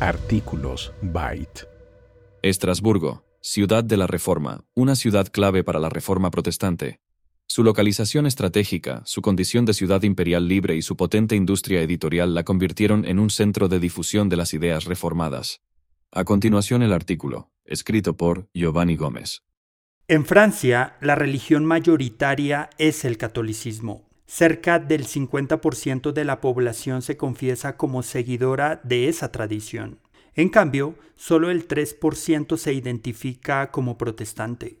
Artículos Byte. Estrasburgo, ciudad de la Reforma, una ciudad clave para la Reforma protestante. Su localización estratégica, su condición de ciudad imperial libre y su potente industria editorial la convirtieron en un centro de difusión de las ideas reformadas. A continuación el artículo, escrito por Giovanni Gómez. En Francia, la religión mayoritaria es el catolicismo. Cerca del 50% de la población se confiesa como seguidora de esa tradición. En cambio, solo el 3% se identifica como protestante.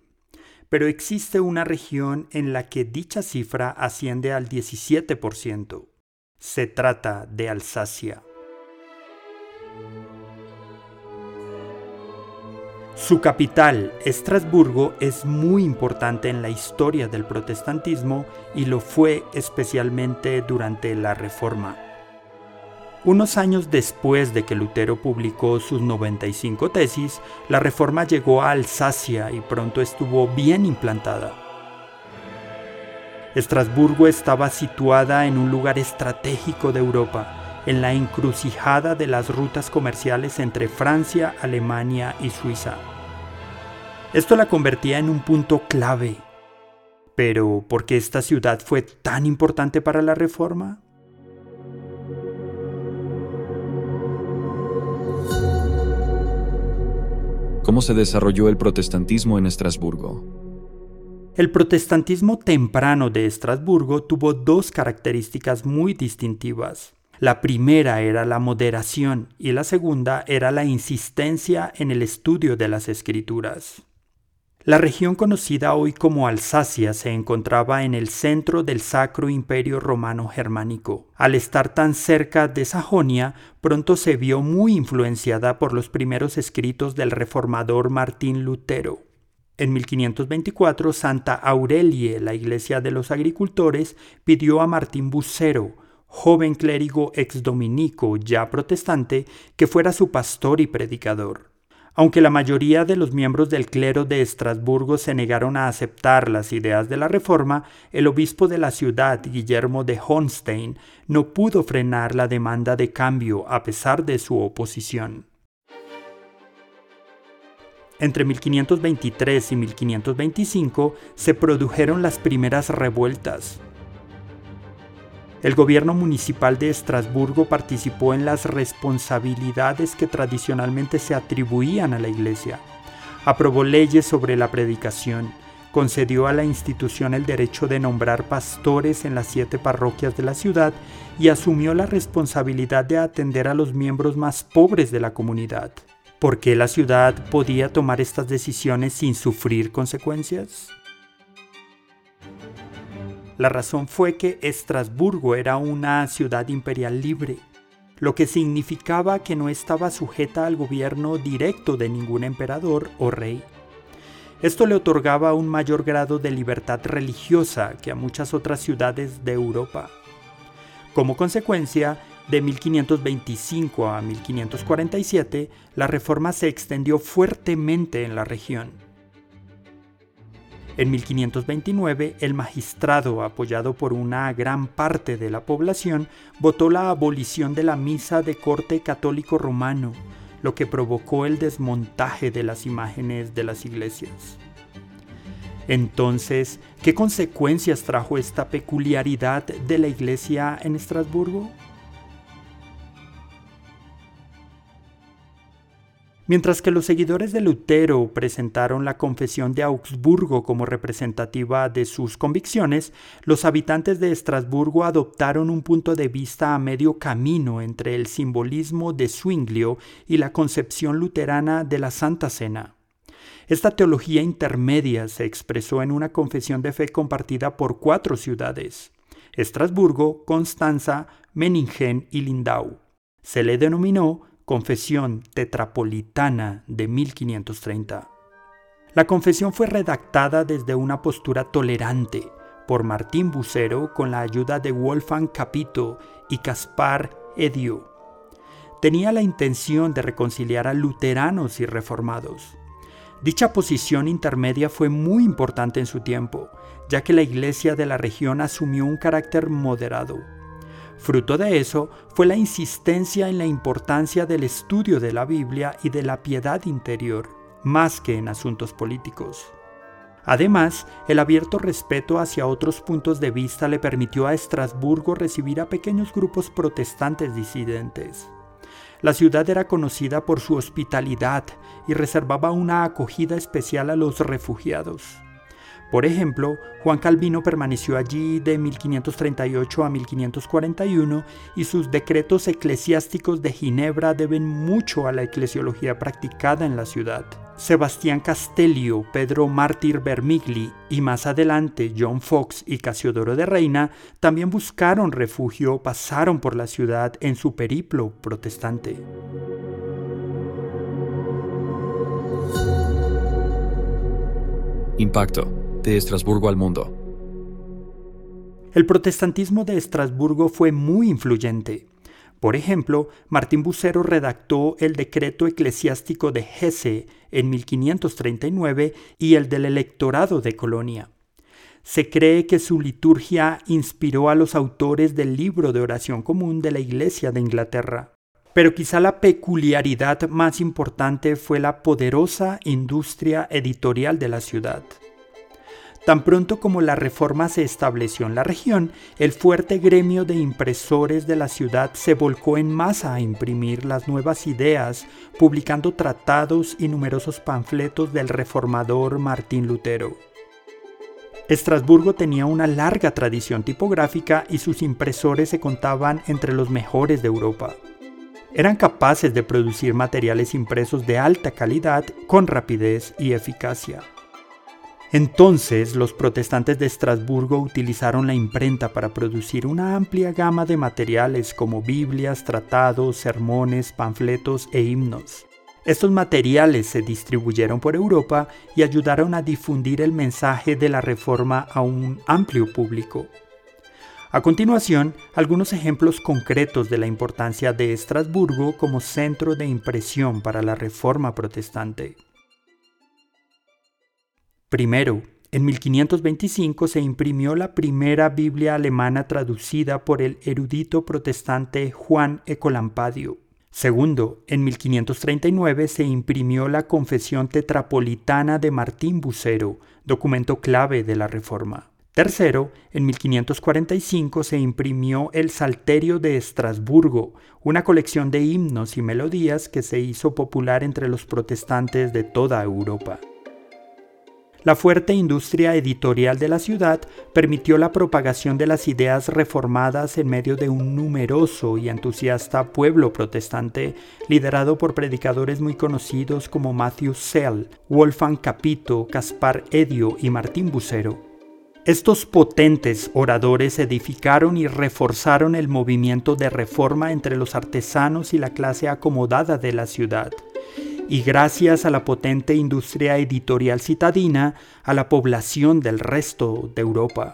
Pero existe una región en la que dicha cifra asciende al 17%. Se trata de Alsacia. Su capital, Estrasburgo, es muy importante en la historia del protestantismo y lo fue especialmente durante la Reforma. Unos años después de que Lutero publicó sus 95 tesis, la Reforma llegó a Alsacia y pronto estuvo bien implantada. Estrasburgo estaba situada en un lugar estratégico de Europa, en la encrucijada de las rutas comerciales entre Francia, Alemania y Suiza. Esto la convertía en un punto clave. Pero, ¿por qué esta ciudad fue tan importante para la reforma? ¿Cómo se desarrolló el protestantismo en Estrasburgo? El protestantismo temprano de Estrasburgo tuvo dos características muy distintivas. La primera era la moderación y la segunda era la insistencia en el estudio de las escrituras. La región conocida hoy como Alsacia se encontraba en el centro del Sacro Imperio Romano Germánico. Al estar tan cerca de Sajonia, pronto se vio muy influenciada por los primeros escritos del reformador Martín Lutero. En 1524, Santa Aurelie, la iglesia de los agricultores, pidió a Martín Bucero, joven clérigo exdominico ya protestante, que fuera su pastor y predicador. Aunque la mayoría de los miembros del clero de Estrasburgo se negaron a aceptar las ideas de la reforma, el obispo de la ciudad, Guillermo de Honstein, no pudo frenar la demanda de cambio a pesar de su oposición. Entre 1523 y 1525 se produjeron las primeras revueltas, el gobierno municipal de Estrasburgo participó en las responsabilidades que tradicionalmente se atribuían a la Iglesia. Aprobó leyes sobre la predicación, concedió a la institución el derecho de nombrar pastores en las siete parroquias de la ciudad y asumió la responsabilidad de atender a los miembros más pobres de la comunidad. ¿Por qué la ciudad podía tomar estas decisiones sin sufrir consecuencias? La razón fue que Estrasburgo era una ciudad imperial libre, lo que significaba que no estaba sujeta al gobierno directo de ningún emperador o rey. Esto le otorgaba un mayor grado de libertad religiosa que a muchas otras ciudades de Europa. Como consecuencia, de 1525 a 1547, la reforma se extendió fuertemente en la región. En 1529, el magistrado, apoyado por una gran parte de la población, votó la abolición de la misa de corte católico romano, lo que provocó el desmontaje de las imágenes de las iglesias. Entonces, ¿qué consecuencias trajo esta peculiaridad de la iglesia en Estrasburgo? Mientras que los seguidores de Lutero presentaron la Confesión de Augsburgo como representativa de sus convicciones, los habitantes de Estrasburgo adoptaron un punto de vista a medio camino entre el simbolismo de Zwinglio y la concepción luterana de la Santa Cena. Esta teología intermedia se expresó en una confesión de fe compartida por cuatro ciudades, Estrasburgo, Constanza, Meningen y Lindau. Se le denominó Confesión Tetrapolitana de 1530. La confesión fue redactada desde una postura tolerante por Martín Bucero con la ayuda de Wolfgang Capito y Caspar Edio. Tenía la intención de reconciliar a luteranos y reformados. Dicha posición intermedia fue muy importante en su tiempo, ya que la iglesia de la región asumió un carácter moderado Fruto de eso fue la insistencia en la importancia del estudio de la Biblia y de la piedad interior, más que en asuntos políticos. Además, el abierto respeto hacia otros puntos de vista le permitió a Estrasburgo recibir a pequeños grupos protestantes disidentes. La ciudad era conocida por su hospitalidad y reservaba una acogida especial a los refugiados. Por ejemplo, Juan Calvino permaneció allí de 1538 a 1541 y sus decretos eclesiásticos de Ginebra deben mucho a la eclesiología practicada en la ciudad. Sebastián Castellio, Pedro Mártir Bermigli y más adelante John Fox y Casiodoro de Reina también buscaron refugio pasaron por la ciudad en su periplo protestante. Impacto de Estrasburgo al mundo. El protestantismo de Estrasburgo fue muy influyente. Por ejemplo, Martín Bucero redactó el decreto eclesiástico de Hesse en 1539 y el del electorado de Colonia. Se cree que su liturgia inspiró a los autores del libro de oración común de la Iglesia de Inglaterra. Pero quizá la peculiaridad más importante fue la poderosa industria editorial de la ciudad. Tan pronto como la reforma se estableció en la región, el fuerte gremio de impresores de la ciudad se volcó en masa a imprimir las nuevas ideas, publicando tratados y numerosos panfletos del reformador Martín Lutero. Estrasburgo tenía una larga tradición tipográfica y sus impresores se contaban entre los mejores de Europa. Eran capaces de producir materiales impresos de alta calidad con rapidez y eficacia. Entonces los protestantes de Estrasburgo utilizaron la imprenta para producir una amplia gama de materiales como Biblias, tratados, sermones, panfletos e himnos. Estos materiales se distribuyeron por Europa y ayudaron a difundir el mensaje de la Reforma a un amplio público. A continuación, algunos ejemplos concretos de la importancia de Estrasburgo como centro de impresión para la Reforma protestante. Primero, en 1525 se imprimió la primera Biblia alemana traducida por el erudito protestante Juan Ecolampadio. Segundo, en 1539 se imprimió la Confesión Tetrapolitana de Martín Bucero, documento clave de la Reforma. Tercero, en 1545 se imprimió el Salterio de Estrasburgo, una colección de himnos y melodías que se hizo popular entre los protestantes de toda Europa. La fuerte industria editorial de la ciudad permitió la propagación de las ideas reformadas en medio de un numeroso y entusiasta pueblo protestante liderado por predicadores muy conocidos como Matthew Sell, Wolfgang Capito, Caspar Edio y Martín Bucero. Estos potentes oradores edificaron y reforzaron el movimiento de reforma entre los artesanos y la clase acomodada de la ciudad y gracias a la potente industria editorial citadina a la población del resto de Europa.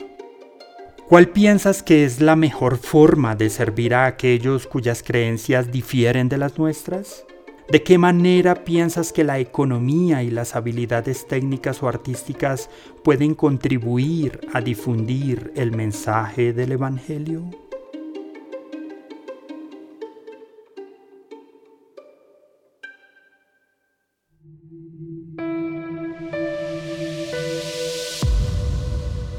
¿Cuál piensas que es la mejor forma de servir a aquellos cuyas creencias difieren de las nuestras? ¿De qué manera piensas que la economía y las habilidades técnicas o artísticas pueden contribuir a difundir el mensaje del Evangelio?